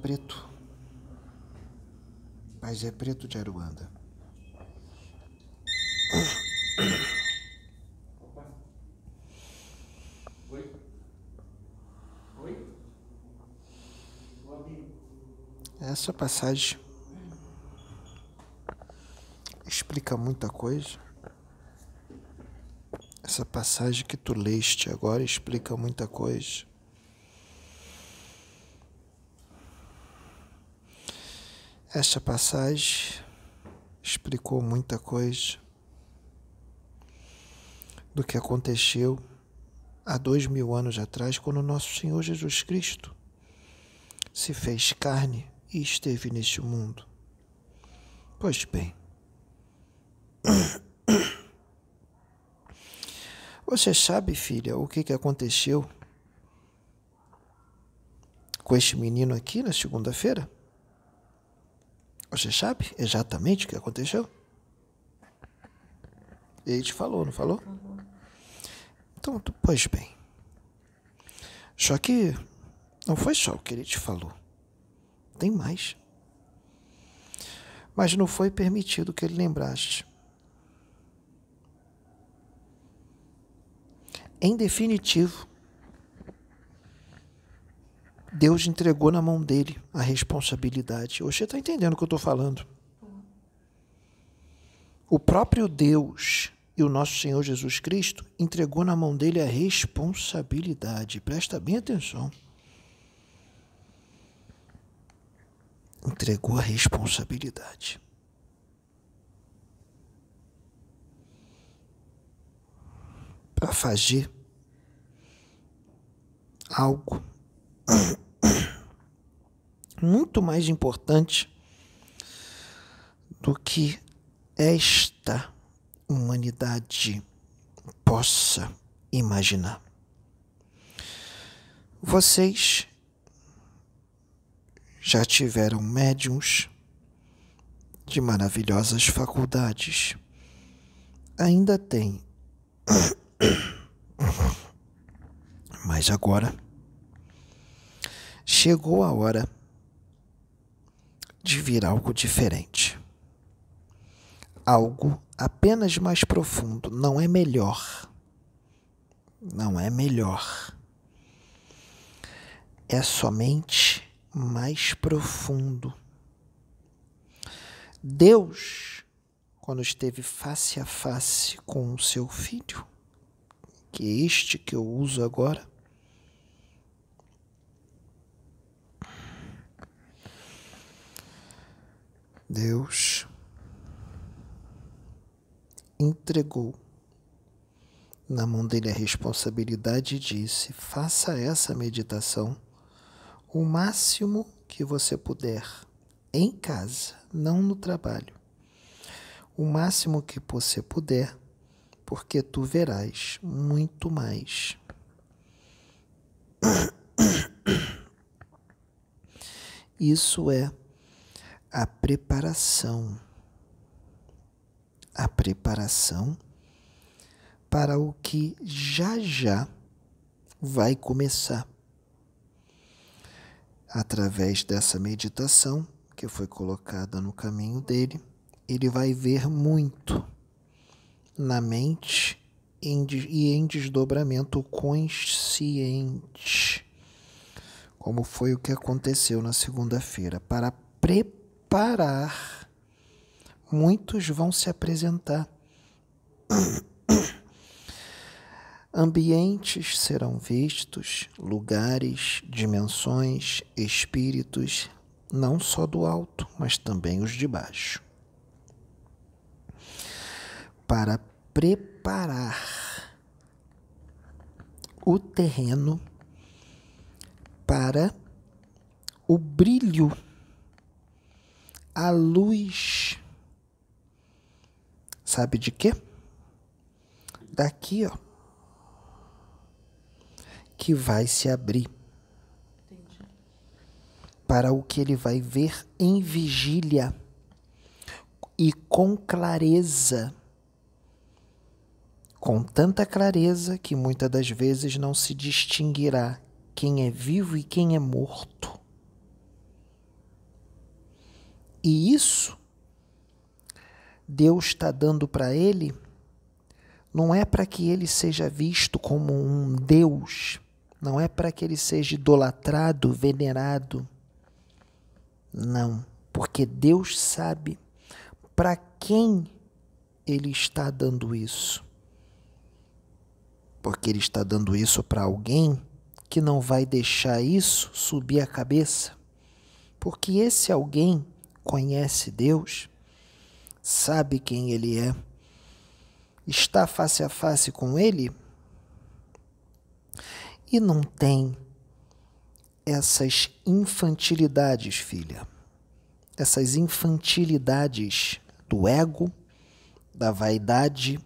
Preto. Pajé Preto de Aruanda. Oi? Oi? Essa passagem explica muita coisa. Essa passagem que tu leste agora explica muita coisa. Essa passagem explicou muita coisa do que aconteceu há dois mil anos atrás, quando nosso Senhor Jesus Cristo se fez carne e esteve neste mundo. Pois bem, você sabe, filha, o que, que aconteceu com este menino aqui na segunda-feira? Você sabe exatamente o que aconteceu? Ele te falou, não falou? Então, pois bem. Só que não foi só o que ele te falou. Tem mais. Mas não foi permitido que ele lembrasse. Em definitivo, Deus entregou na mão dele a responsabilidade. Você está entendendo o que eu estou falando? O próprio Deus e o nosso Senhor Jesus Cristo entregou na mão dele a responsabilidade. Presta bem atenção. Entregou a responsabilidade. Para fazer algo muito mais importante do que esta humanidade possa imaginar. Vocês já tiveram médiums de maravilhosas faculdades. Ainda tem. Mas agora chegou a hora de vir algo diferente. Algo apenas mais profundo, não é melhor. Não é melhor. É somente mais profundo. Deus, quando esteve face a face com o seu filho, que é este que eu uso agora, Deus entregou na mão dele a responsabilidade e disse: faça essa meditação o máximo que você puder em casa, não no trabalho. O máximo que você puder, porque tu verás muito mais. Isso é a preparação. A preparação para o que já já vai começar. Através dessa meditação que foi colocada no caminho dele, ele vai ver muito na mente e em desdobramento consciente, como foi o que aconteceu na segunda-feira, para preparar parar, muitos vão se apresentar. Ambientes serão vistos, lugares, dimensões, espíritos, não só do alto, mas também os de baixo. Para preparar o terreno para o brilho a luz. Sabe de quê? Daqui, ó. Que vai se abrir. Entendi. Para o que ele vai ver em vigília e com clareza. Com tanta clareza que muitas das vezes não se distinguirá quem é vivo e quem é morto E isso Deus está dando para ele não é para que ele seja visto como um Deus, não é para que ele seja idolatrado, venerado. Não, porque Deus sabe para quem ele está dando isso. Porque ele está dando isso para alguém que não vai deixar isso subir a cabeça. Porque esse alguém conhece Deus, sabe quem ele é, está face a face com ele e não tem essas infantilidades, filha. Essas infantilidades do ego, da vaidade,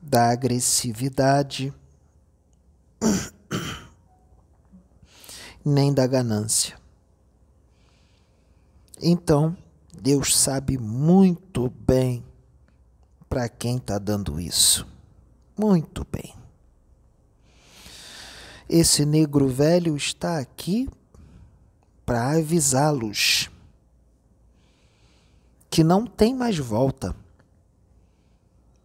da agressividade, nem da ganância. Então, Deus sabe muito bem para quem está dando isso. Muito bem. Esse negro velho está aqui para avisá-los que não tem mais volta,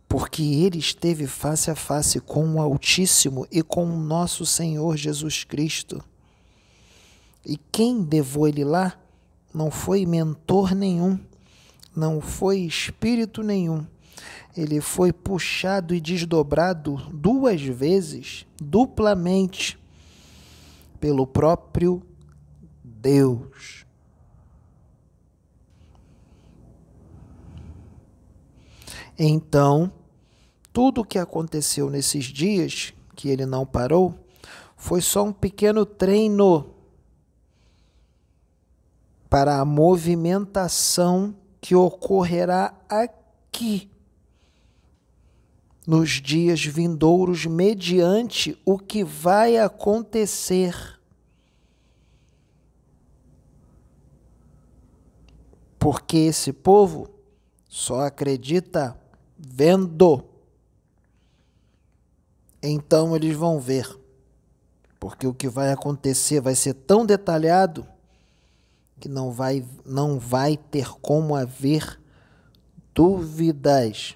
porque ele esteve face a face com o Altíssimo e com o nosso Senhor Jesus Cristo. E quem levou ele lá não foi mentor nenhum, não foi espírito nenhum. Ele foi puxado e desdobrado duas vezes, duplamente, pelo próprio Deus. Então, tudo o que aconteceu nesses dias, que ele não parou, foi só um pequeno treino para a movimentação que ocorrerá aqui nos dias vindouros, mediante o que vai acontecer. Porque esse povo só acredita vendo. Então eles vão ver. Porque o que vai acontecer vai ser tão detalhado que não vai, não vai ter como haver dúvidas.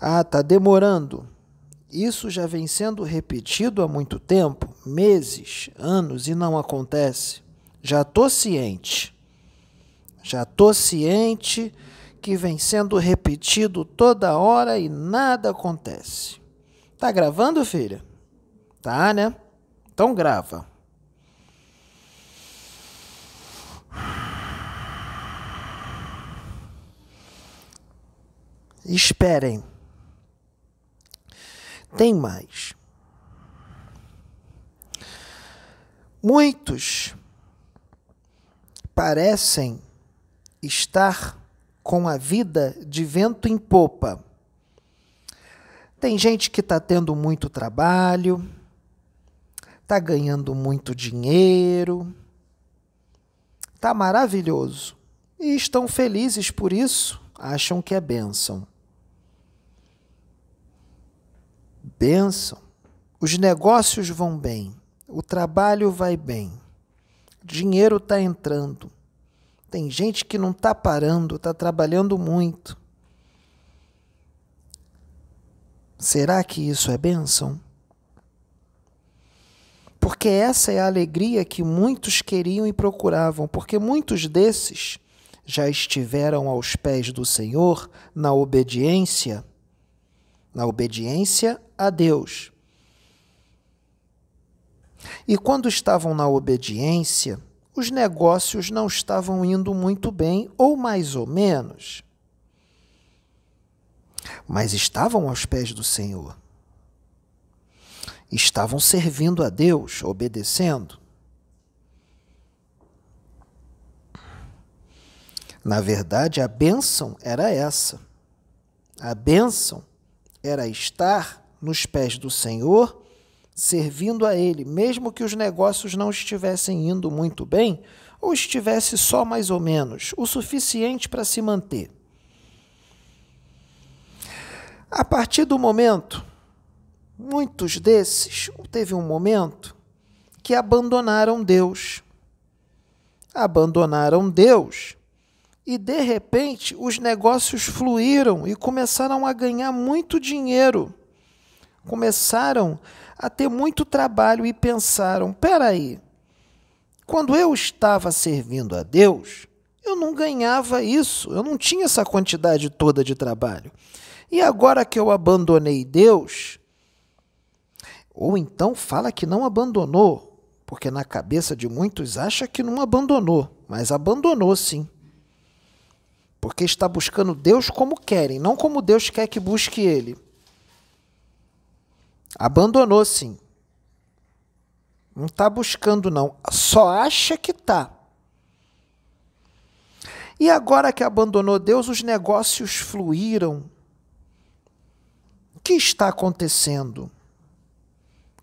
Ah, tá demorando. Isso já vem sendo repetido há muito tempo, meses, anos e não acontece. Já tô ciente. Já tô ciente que vem sendo repetido toda hora e nada acontece. Tá gravando, filha? Tá, né? Então grava. Esperem. Tem mais. Muitos parecem estar com a vida de vento em popa. Tem gente que está tendo muito trabalho, está ganhando muito dinheiro, está maravilhoso e estão felizes por isso, acham que é bênção. Bênção. Os negócios vão bem, o trabalho vai bem, dinheiro está entrando. Tem gente que não está parando, está trabalhando muito. Será que isso é bênção? Porque essa é a alegria que muitos queriam e procuravam, porque muitos desses já estiveram aos pés do Senhor na obediência na obediência a Deus. E quando estavam na obediência, os negócios não estavam indo muito bem, ou mais ou menos. Mas estavam aos pés do Senhor. Estavam servindo a Deus, obedecendo. Na verdade, a bênção era essa. A bênção era estar nos pés do Senhor, servindo a Ele, mesmo que os negócios não estivessem indo muito bem ou estivesse só mais ou menos, o suficiente para se manter. A partir do momento, muitos desses, teve um momento que abandonaram Deus, abandonaram Deus e de repente os negócios fluíram e começaram a ganhar muito dinheiro. Começaram a ter muito trabalho e pensaram: peraí, quando eu estava servindo a Deus, eu não ganhava isso, eu não tinha essa quantidade toda de trabalho. E agora que eu abandonei Deus, ou então fala que não abandonou, porque na cabeça de muitos acha que não abandonou, mas abandonou sim. Porque está buscando Deus como querem, não como Deus quer que busque ele. Abandonou sim. Não está buscando, não. Só acha que está. E agora que abandonou Deus, os negócios fluíram. O que está acontecendo?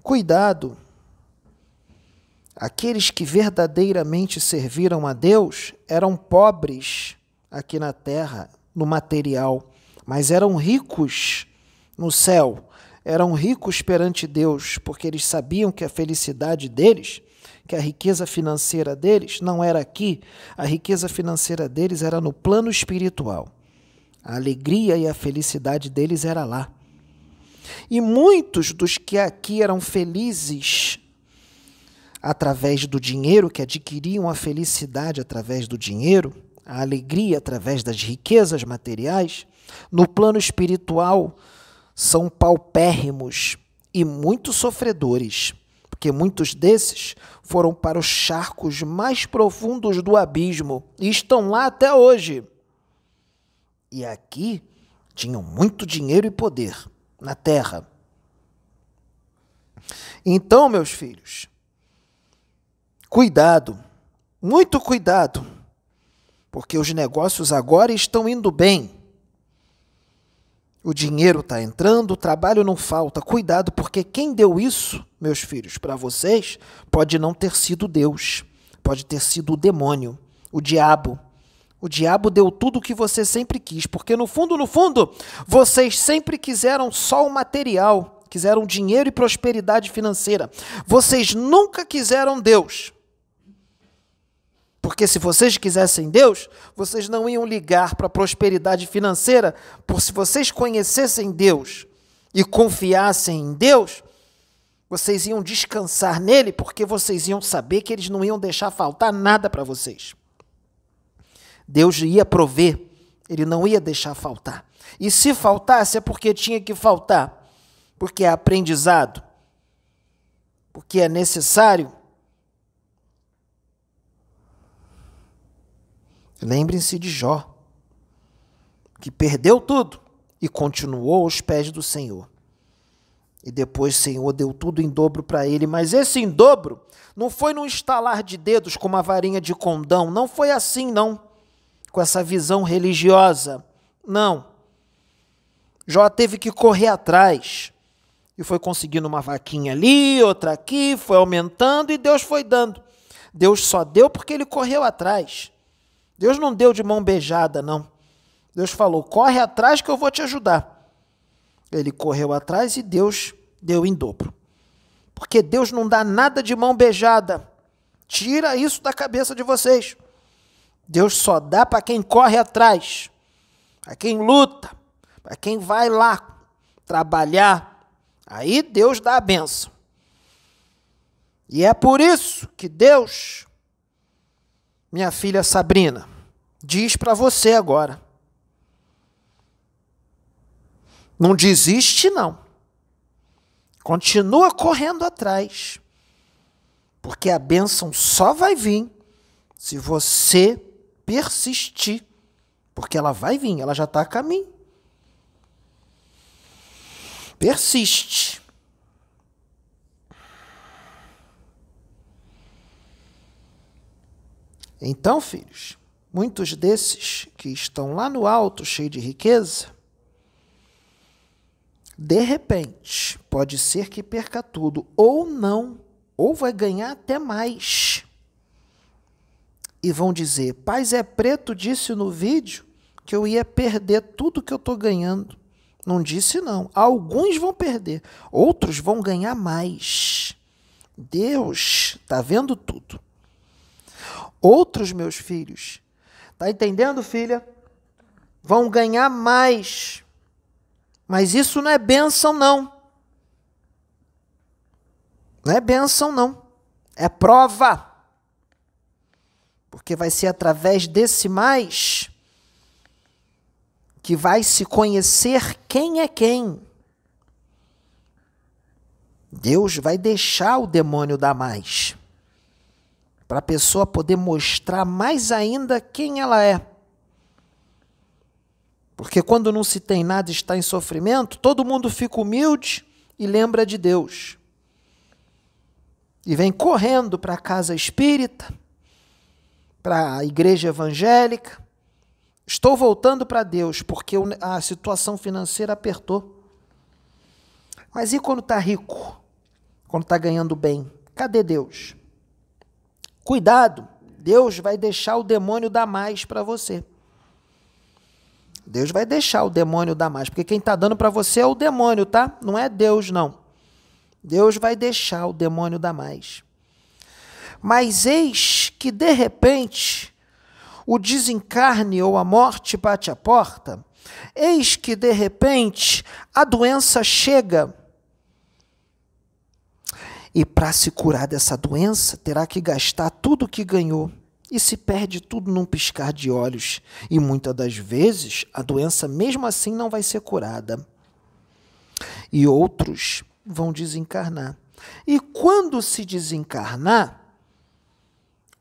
Cuidado! Aqueles que verdadeiramente serviram a Deus eram pobres aqui na terra, no material, mas eram ricos no céu, eram ricos perante Deus, porque eles sabiam que a felicidade deles, que a riqueza financeira deles não era aqui, a riqueza financeira deles era no plano espiritual. A alegria e a felicidade deles era lá. E muitos dos que aqui eram felizes através do dinheiro, que adquiriam a felicidade através do dinheiro, a alegria através das riquezas materiais, no plano espiritual são paupérrimos e muito sofredores, porque muitos desses foram para os charcos mais profundos do abismo e estão lá até hoje. E aqui tinham muito dinheiro e poder na terra. Então, meus filhos, cuidado, muito cuidado, porque os negócios agora estão indo bem. O dinheiro está entrando, o trabalho não falta. Cuidado, porque quem deu isso, meus filhos, para vocês, pode não ter sido Deus, pode ter sido o demônio, o diabo. O diabo deu tudo o que você sempre quis, porque no fundo, no fundo, vocês sempre quiseram só o material, quiseram dinheiro e prosperidade financeira. Vocês nunca quiseram Deus. Porque se vocês quisessem Deus, vocês não iam ligar para a prosperidade financeira, por se vocês conhecessem Deus e confiassem em Deus, vocês iam descansar nele, porque vocês iam saber que eles não iam deixar faltar nada para vocês. Deus ia prover, ele não ia deixar faltar. E se faltasse é porque tinha que faltar, porque é aprendizado, porque é necessário. Lembrem-se de Jó, que perdeu tudo e continuou aos pés do Senhor. E depois o Senhor deu tudo em dobro para ele, mas esse em dobro não foi num estalar de dedos com uma varinha de condão, não foi assim, não com essa visão religiosa. Não. Jó teve que correr atrás. E foi conseguindo uma vaquinha ali, outra aqui, foi aumentando e Deus foi dando. Deus só deu porque ele correu atrás. Deus não deu de mão beijada, não. Deus falou: corre atrás que eu vou te ajudar. Ele correu atrás e Deus deu em dobro. Porque Deus não dá nada de mão beijada. Tira isso da cabeça de vocês. Deus só dá para quem corre atrás, para quem luta, para quem vai lá trabalhar. Aí Deus dá a benção. E é por isso que Deus, minha filha Sabrina, diz para você agora: não desiste, não. Continua correndo atrás. Porque a bênção só vai vir se você persistir, porque ela vai vir, ela já está a caminho. Persiste. Então, filhos, muitos desses que estão lá no alto, cheio de riqueza, de repente, pode ser que perca tudo, ou não, ou vai ganhar até mais e vão dizer: Paz é preto disse no vídeo que eu ia perder tudo que eu estou ganhando. Não disse, não. Alguns vão perder, outros vão ganhar mais. Deus está vendo tudo. Outros meus filhos, tá entendendo, filha? Vão ganhar mais. Mas isso não é bênção, não. Não é bênção, não. É prova. Porque vai ser através desse mais que vai se conhecer quem é quem. Deus vai deixar o demônio dar mais. Para a pessoa poder mostrar mais ainda quem ela é. Porque quando não se tem nada e está em sofrimento, todo mundo fica humilde e lembra de Deus. E vem correndo para a casa espírita, para a igreja evangélica. Estou voltando para Deus porque a situação financeira apertou. Mas e quando está rico? Quando está ganhando bem? Cadê Deus? Cuidado, Deus vai deixar o demônio dar mais para você. Deus vai deixar o demônio dar mais, porque quem está dando para você é o demônio, tá? Não é Deus, não. Deus vai deixar o demônio dar mais. Mas eis que, de repente, o desencarne ou a morte bate a porta, eis que, de repente, a doença chega e para se curar dessa doença, terá que gastar tudo o que ganhou e se perde tudo num piscar de olhos. E muitas das vezes a doença, mesmo assim, não vai ser curada. E outros vão desencarnar. E quando se desencarnar,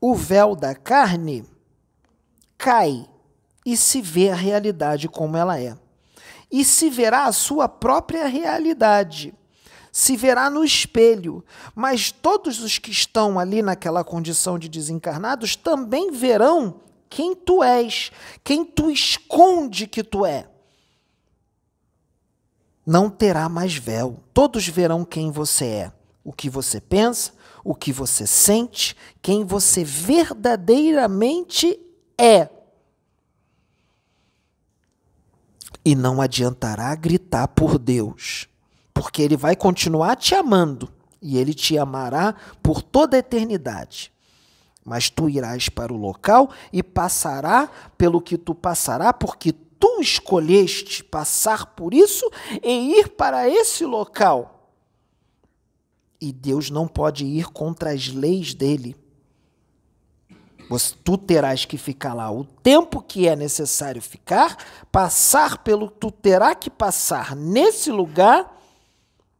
o véu da carne cai e se vê a realidade como ela é. E se verá a sua própria realidade se verá no espelho, mas todos os que estão ali naquela condição de desencarnados também verão quem tu és, quem tu esconde que tu é. Não terá mais véu, todos verão quem você é, o que você pensa, o que você sente, quem você verdadeiramente é. E não adiantará gritar por Deus porque ele vai continuar te amando e ele te amará por toda a eternidade. Mas tu irás para o local e passará pelo que tu passará, porque tu escolheste passar por isso e ir para esse local. E Deus não pode ir contra as leis dele. Tu terás que ficar lá o tempo que é necessário ficar, passar pelo tu terá que passar nesse lugar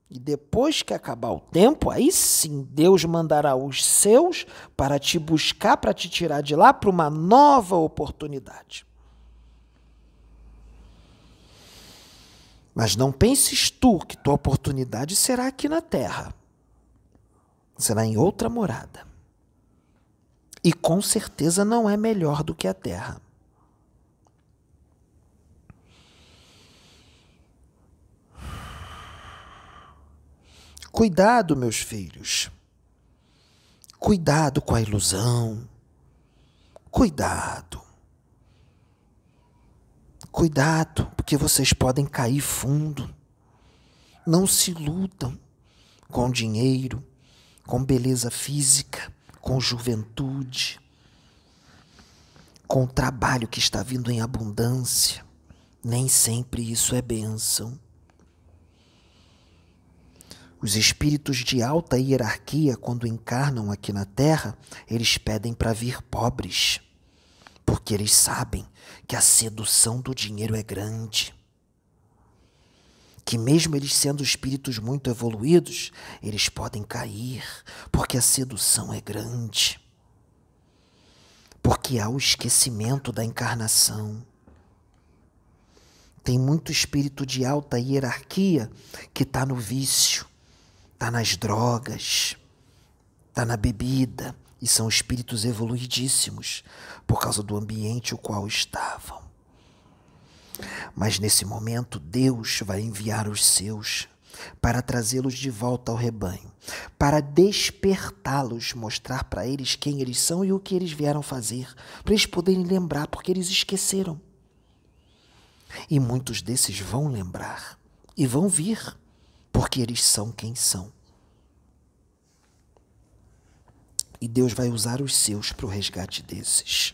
e depois que acabar o tempo, aí sim Deus mandará os seus para te buscar, para te tirar de lá para uma nova oportunidade. Mas não penses tu que tua oportunidade será aqui na terra. Será em outra morada. E com certeza não é melhor do que a terra. Cuidado, meus filhos. Cuidado com a ilusão. Cuidado. Cuidado, porque vocês podem cair fundo. Não se iludam com dinheiro, com beleza física, com juventude, com o trabalho que está vindo em abundância. Nem sempre isso é bênção. Os espíritos de alta hierarquia, quando encarnam aqui na Terra, eles pedem para vir pobres, porque eles sabem que a sedução do dinheiro é grande. Que, mesmo eles sendo espíritos muito evoluídos, eles podem cair, porque a sedução é grande. Porque há o esquecimento da encarnação. Tem muito espírito de alta hierarquia que está no vício está nas drogas, está na bebida, e são espíritos evoluidíssimos por causa do ambiente o qual estavam. Mas nesse momento, Deus vai enviar os seus para trazê-los de volta ao rebanho, para despertá-los, mostrar para eles quem eles são e o que eles vieram fazer, para eles poderem lembrar, porque eles esqueceram. E muitos desses vão lembrar e vão vir porque eles são quem são. E Deus vai usar os seus para o resgate desses.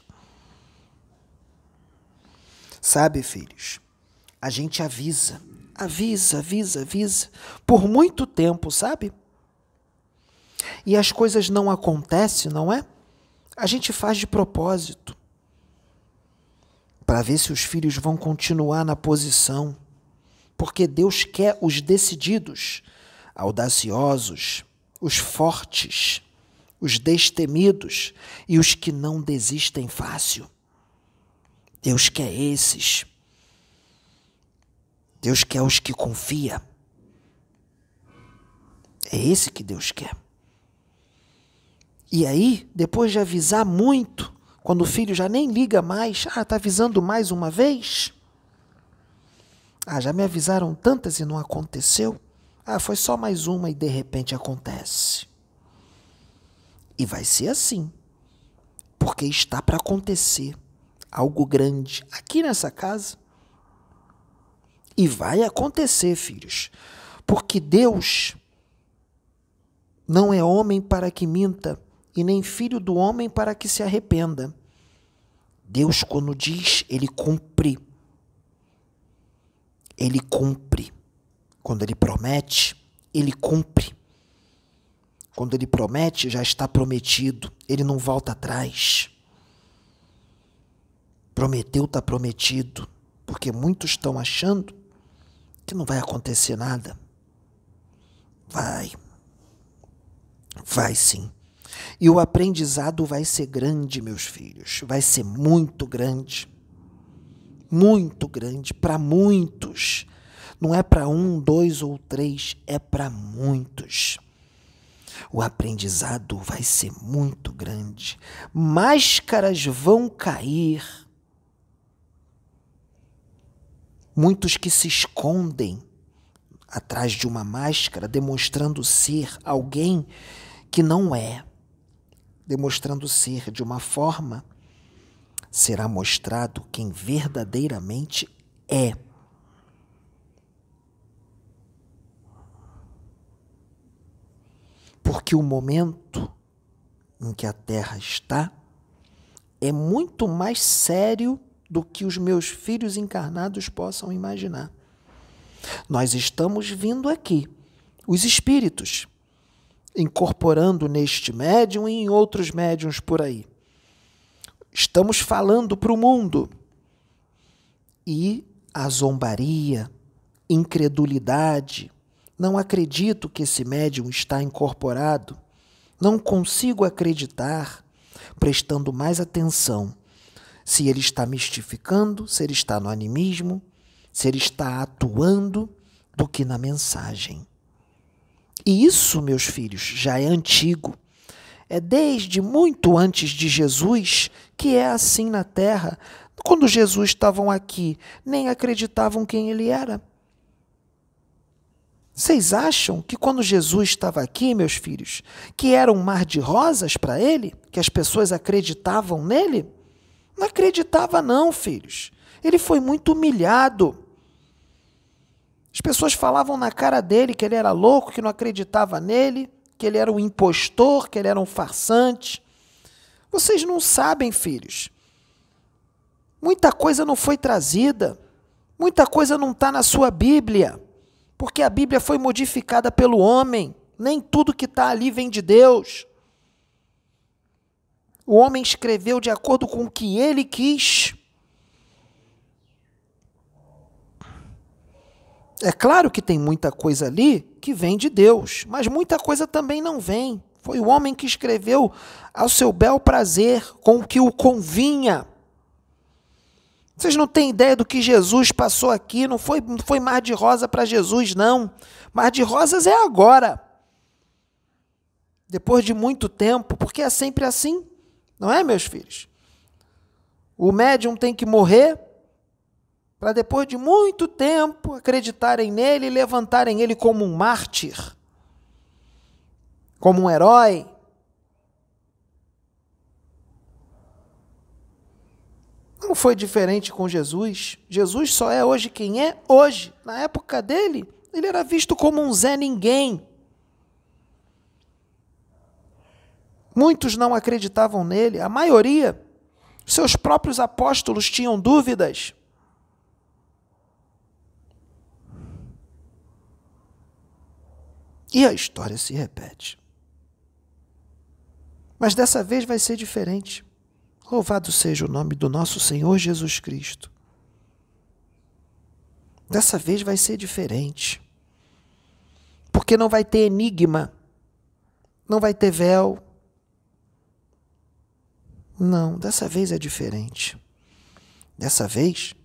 Sabe, filhos, a gente avisa, avisa, avisa, avisa, por muito tempo, sabe? E as coisas não acontecem, não é? A gente faz de propósito para ver se os filhos vão continuar na posição, porque Deus quer os decididos, audaciosos, os fortes, os destemidos e os que não desistem fácil. Deus quer esses. Deus quer os que confia. É esse que Deus quer. E aí, depois de avisar muito, quando o filho já nem liga mais, ah, está avisando mais uma vez? Ah, já me avisaram tantas e não aconteceu? Ah, foi só mais uma e de repente acontece. E vai ser assim, porque está para acontecer algo grande aqui nessa casa. E vai acontecer, filhos, porque Deus não é homem para que minta, e nem filho do homem para que se arrependa. Deus, quando diz, ele cumpre. Ele cumpre. Quando ele promete, ele cumpre. Quando ele promete, já está prometido. Ele não volta atrás. Prometeu, está prometido. Porque muitos estão achando que não vai acontecer nada. Vai. Vai sim. E o aprendizado vai ser grande, meus filhos, vai ser muito grande. Muito grande para muitos. Não é para um, dois ou três, é para muitos. O aprendizado vai ser muito grande. Máscaras vão cair. Muitos que se escondem atrás de uma máscara, demonstrando ser alguém que não é demonstrando ser de uma forma, será mostrado quem verdadeiramente é. Porque o momento em que a Terra está é muito mais sério do que os meus filhos encarnados possam imaginar. Nós estamos vindo aqui, os espíritos, incorporando neste médium e em outros médiums por aí. Estamos falando para o mundo. E a zombaria, incredulidade, não acredito que esse médium está incorporado, não consigo acreditar, prestando mais atenção se ele está mistificando, se ele está no animismo, se ele está atuando, do que na mensagem. E isso, meus filhos, já é antigo. É desde muito antes de Jesus que é assim na terra. Quando Jesus estavam aqui, nem acreditavam quem ele era. Vocês acham que quando Jesus estava aqui, meus filhos, que era um mar de rosas para ele? Que as pessoas acreditavam nele? Não acreditava não, filhos. Ele foi muito humilhado. As pessoas falavam na cara dele que ele era louco, que não acreditava nele, que ele era um impostor, que ele era um farsante. Vocês não sabem, filhos. Muita coisa não foi trazida, muita coisa não está na sua Bíblia, porque a Bíblia foi modificada pelo homem. Nem tudo que está ali vem de Deus. O homem escreveu de acordo com o que ele quis. É claro que tem muita coisa ali que vem de Deus, mas muita coisa também não vem. Foi o homem que escreveu ao seu bel prazer, com o que o convinha. Vocês não têm ideia do que Jesus passou aqui, não foi, não foi mar de rosa para Jesus, não. Mar de rosas é agora. Depois de muito tempo, porque é sempre assim, não é, meus filhos? O médium tem que morrer para depois de muito tempo acreditarem nele e levantarem ele como um mártir, como um herói. Não foi diferente com Jesus. Jesus só é hoje quem é hoje. Na época dele, ele era visto como um Zé Ninguém. Muitos não acreditavam nele, a maioria, seus próprios apóstolos tinham dúvidas. E a história se repete. Mas dessa vez vai ser diferente. Louvado seja o nome do nosso Senhor Jesus Cristo. Dessa vez vai ser diferente. Porque não vai ter enigma, não vai ter véu. Não, dessa vez é diferente. Dessa vez,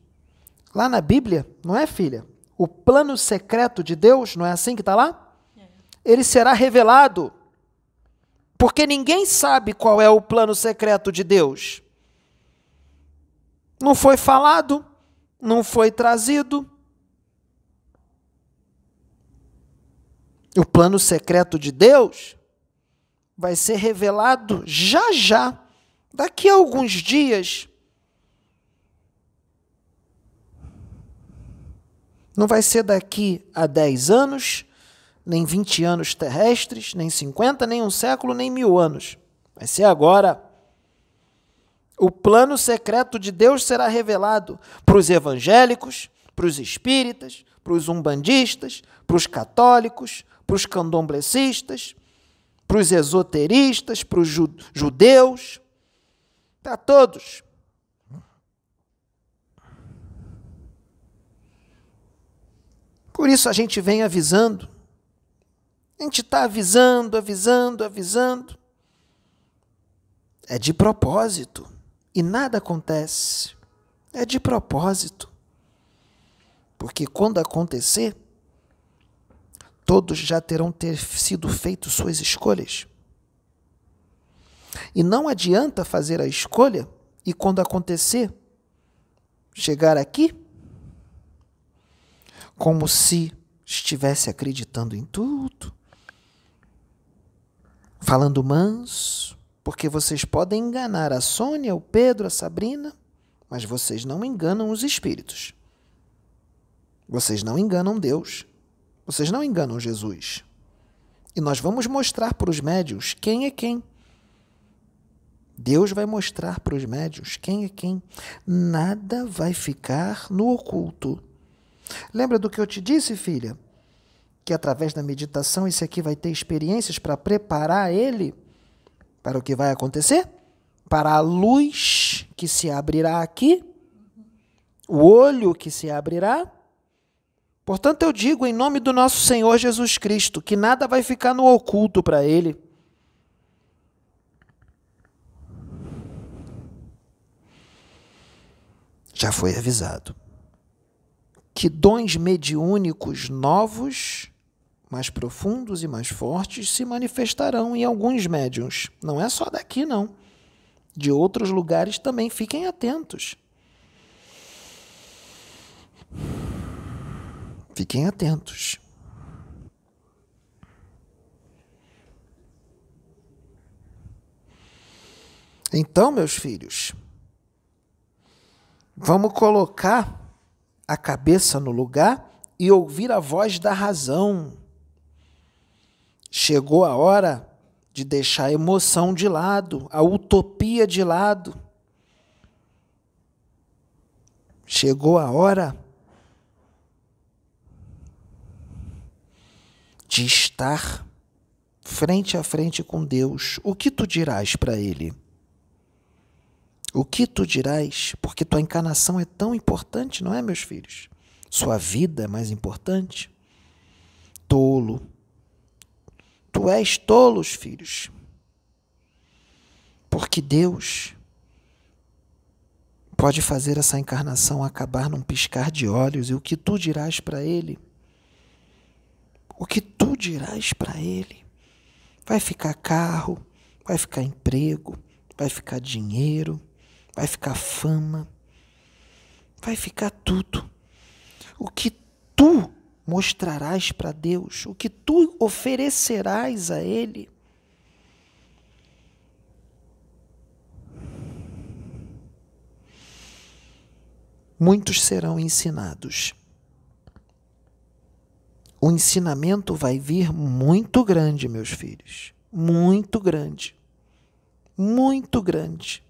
lá na Bíblia, não é, filha? O plano secreto de Deus, não é assim que está lá? Ele será revelado. Porque ninguém sabe qual é o plano secreto de Deus. Não foi falado, não foi trazido. O plano secreto de Deus vai ser revelado já já, daqui a alguns dias. Não vai ser daqui a 10 anos, nem 20 anos terrestres, nem 50, nem um século, nem mil anos. Vai ser agora. O plano secreto de Deus será revelado para os evangélicos, para os espíritas, para os umbandistas, para os católicos, para os candomblecistas, para os esoteristas, para os judeus, para todos. Por isso a gente vem avisando a gente está avisando, avisando, avisando. É de propósito. E nada acontece. É de propósito. Porque quando acontecer, todos já terão ter sido feitos suas escolhas. E não adianta fazer a escolha e quando acontecer, chegar aqui como se estivesse acreditando em tudo, falando manso, porque vocês podem enganar a Sônia, o Pedro, a Sabrina, mas vocês não enganam os espíritos. Vocês não enganam Deus. Vocês não enganam Jesus. E nós vamos mostrar para os médios quem é quem. Deus vai mostrar para os médios quem é quem. Nada vai ficar no oculto. Lembra do que eu te disse, filha? Que através da meditação esse aqui vai ter experiências para preparar ele para o que vai acontecer, para a luz que se abrirá aqui, o olho que se abrirá. Portanto, eu digo em nome do nosso Senhor Jesus Cristo que nada vai ficar no oculto para ele. Já foi avisado que dons mediúnicos novos, mais profundos e mais fortes se manifestarão em alguns médiums. Não é só daqui, não. De outros lugares também fiquem atentos. Fiquem atentos. Então, meus filhos, vamos colocar a cabeça no lugar e ouvir a voz da razão. Chegou a hora de deixar a emoção de lado, a utopia de lado. Chegou a hora de estar frente a frente com Deus. O que tu dirás para Ele? O que tu dirás? Porque tua encarnação é tão importante, não é, meus filhos? Sua vida é mais importante? Tolo. Tu és tolos, filhos. Porque Deus pode fazer essa encarnação acabar num piscar de olhos. E o que tu dirás para Ele? O que tu dirás para Ele? Vai ficar carro, vai ficar emprego, vai ficar dinheiro vai ficar fama, vai ficar tudo. O que tu mostrarás para Deus, o que tu oferecerás a Ele. Muitos serão ensinados. O ensinamento vai vir muito grande, meus filhos, muito grande. muito grande.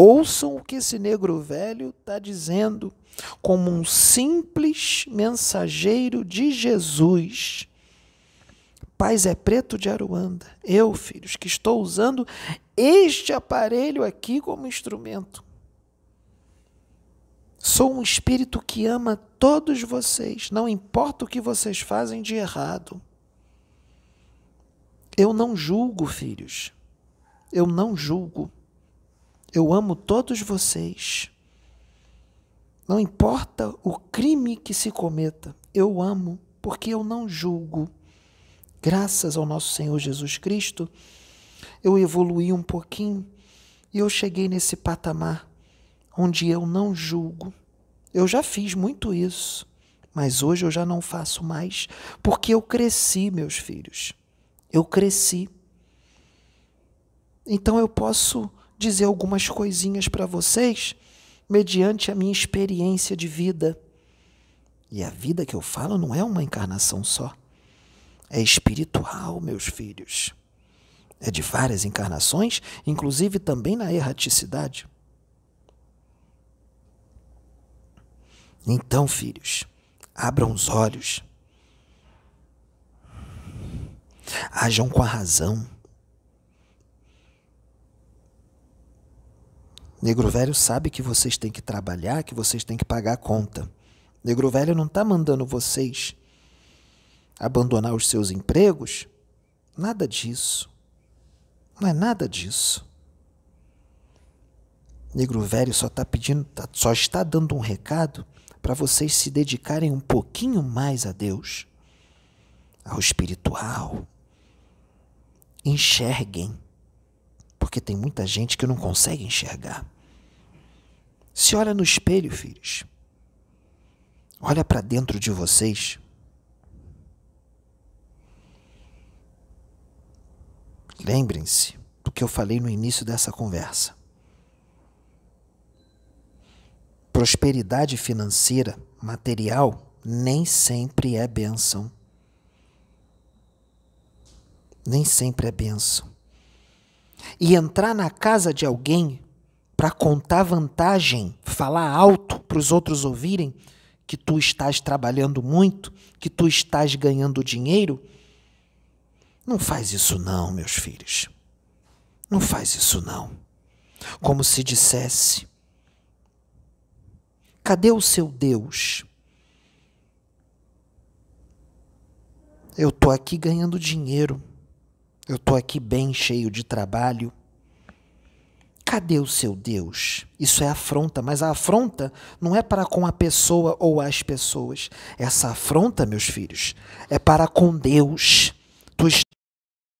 Ouçam o que esse negro velho está dizendo, como um simples mensageiro de Jesus. Paz é preto de Aruanda. Eu, filhos, que estou usando este aparelho aqui como instrumento. Sou um espírito que ama todos vocês, não importa o que vocês fazem de errado. Eu não julgo, filhos. Eu não julgo. Eu amo todos vocês. Não importa o crime que se cometa, eu amo, porque eu não julgo. Graças ao nosso Senhor Jesus Cristo, eu evoluí um pouquinho e eu cheguei nesse patamar onde eu não julgo. Eu já fiz muito isso, mas hoje eu já não faço mais, porque eu cresci, meus filhos. Eu cresci. Então eu posso dizer algumas coisinhas para vocês mediante a minha experiência de vida. E a vida que eu falo não é uma encarnação só. É espiritual, meus filhos. É de várias encarnações, inclusive também na erraticidade. Então, filhos, abram os olhos. Hajam com a razão. Negro velho sabe que vocês têm que trabalhar, que vocês têm que pagar a conta. Negro velho não está mandando vocês abandonar os seus empregos. Nada disso. Não é nada disso. Negro velho só está pedindo, tá, só está dando um recado para vocês se dedicarem um pouquinho mais a Deus, ao espiritual. Enxerguem, porque tem muita gente que não consegue enxergar. Se olha no espelho, filhos. Olha para dentro de vocês. Lembrem-se do que eu falei no início dessa conversa. prosperidade financeira, material, nem sempre é bênção. Nem sempre é bênção. E entrar na casa de alguém para contar vantagem, falar alto para os outros ouvirem que tu estás trabalhando muito, que tu estás ganhando dinheiro, não faz isso não, meus filhos. Não faz isso não. Como se dissesse: Cadê o seu Deus? Eu estou aqui ganhando dinheiro. Eu estou aqui bem cheio de trabalho. Cadê o seu Deus? Isso é afronta, mas a afronta não é para com a pessoa ou as pessoas. Essa afronta, meus filhos, é para com Deus. Tu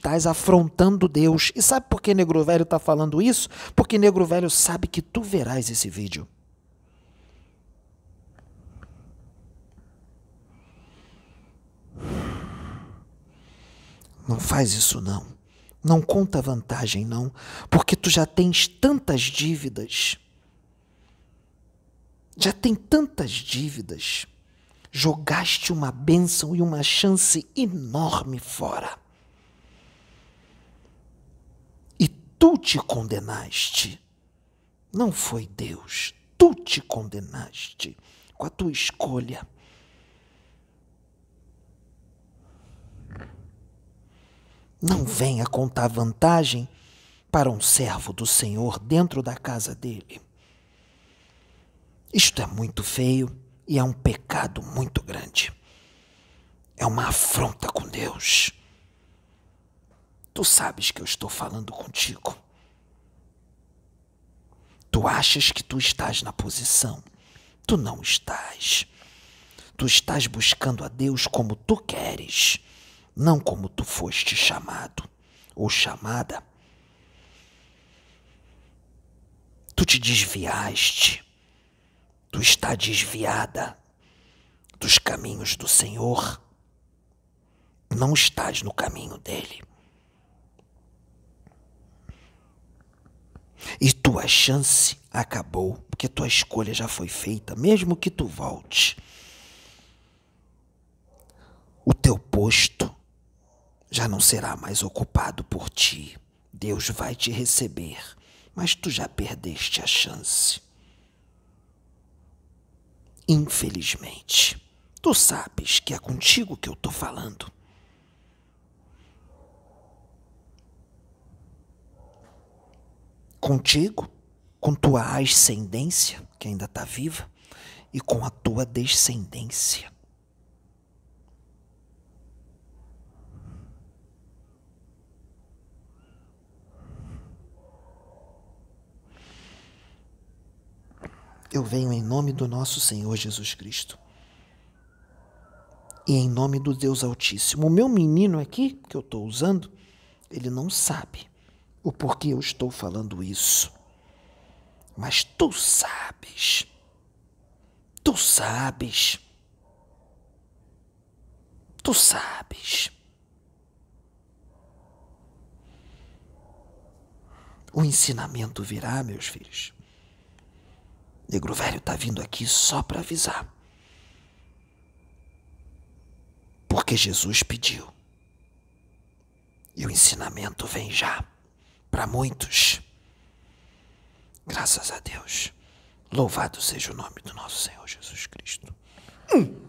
estás afrontando Deus. E sabe por que Negro Velho está falando isso? Porque Negro Velho sabe que tu verás esse vídeo. Não faz isso não. Não conta vantagem não, porque tu já tens tantas dívidas. Já tem tantas dívidas. Jogaste uma bênção e uma chance enorme fora. E tu te condenaste. Não foi Deus. Tu te condenaste com a tua escolha. Não venha contar vantagem para um servo do Senhor dentro da casa dele. Isto é muito feio e é um pecado muito grande. É uma afronta com Deus. Tu sabes que eu estou falando contigo. Tu achas que tu estás na posição. Tu não estás. Tu estás buscando a Deus como tu queres não como tu foste chamado ou chamada. Tu te desviaste, tu está desviada dos caminhos do Senhor, não estás no caminho dele. E tua chance acabou, porque tua escolha já foi feita, mesmo que tu volte. O teu posto já não será mais ocupado por ti. Deus vai te receber, mas tu já perdeste a chance. Infelizmente, tu sabes que é contigo que eu tô falando. Contigo, com tua ascendência, que ainda está viva, e com a tua descendência. Eu venho em nome do nosso Senhor Jesus Cristo. E em nome do Deus Altíssimo. O meu menino aqui, que eu estou usando, ele não sabe o porquê eu estou falando isso. Mas tu sabes. Tu sabes. Tu sabes. O ensinamento virá, meus filhos. Negro velho está vindo aqui só para avisar. Porque Jesus pediu. E o ensinamento vem já para muitos. Graças a Deus. Louvado seja o nome do nosso Senhor Jesus Cristo. Hum.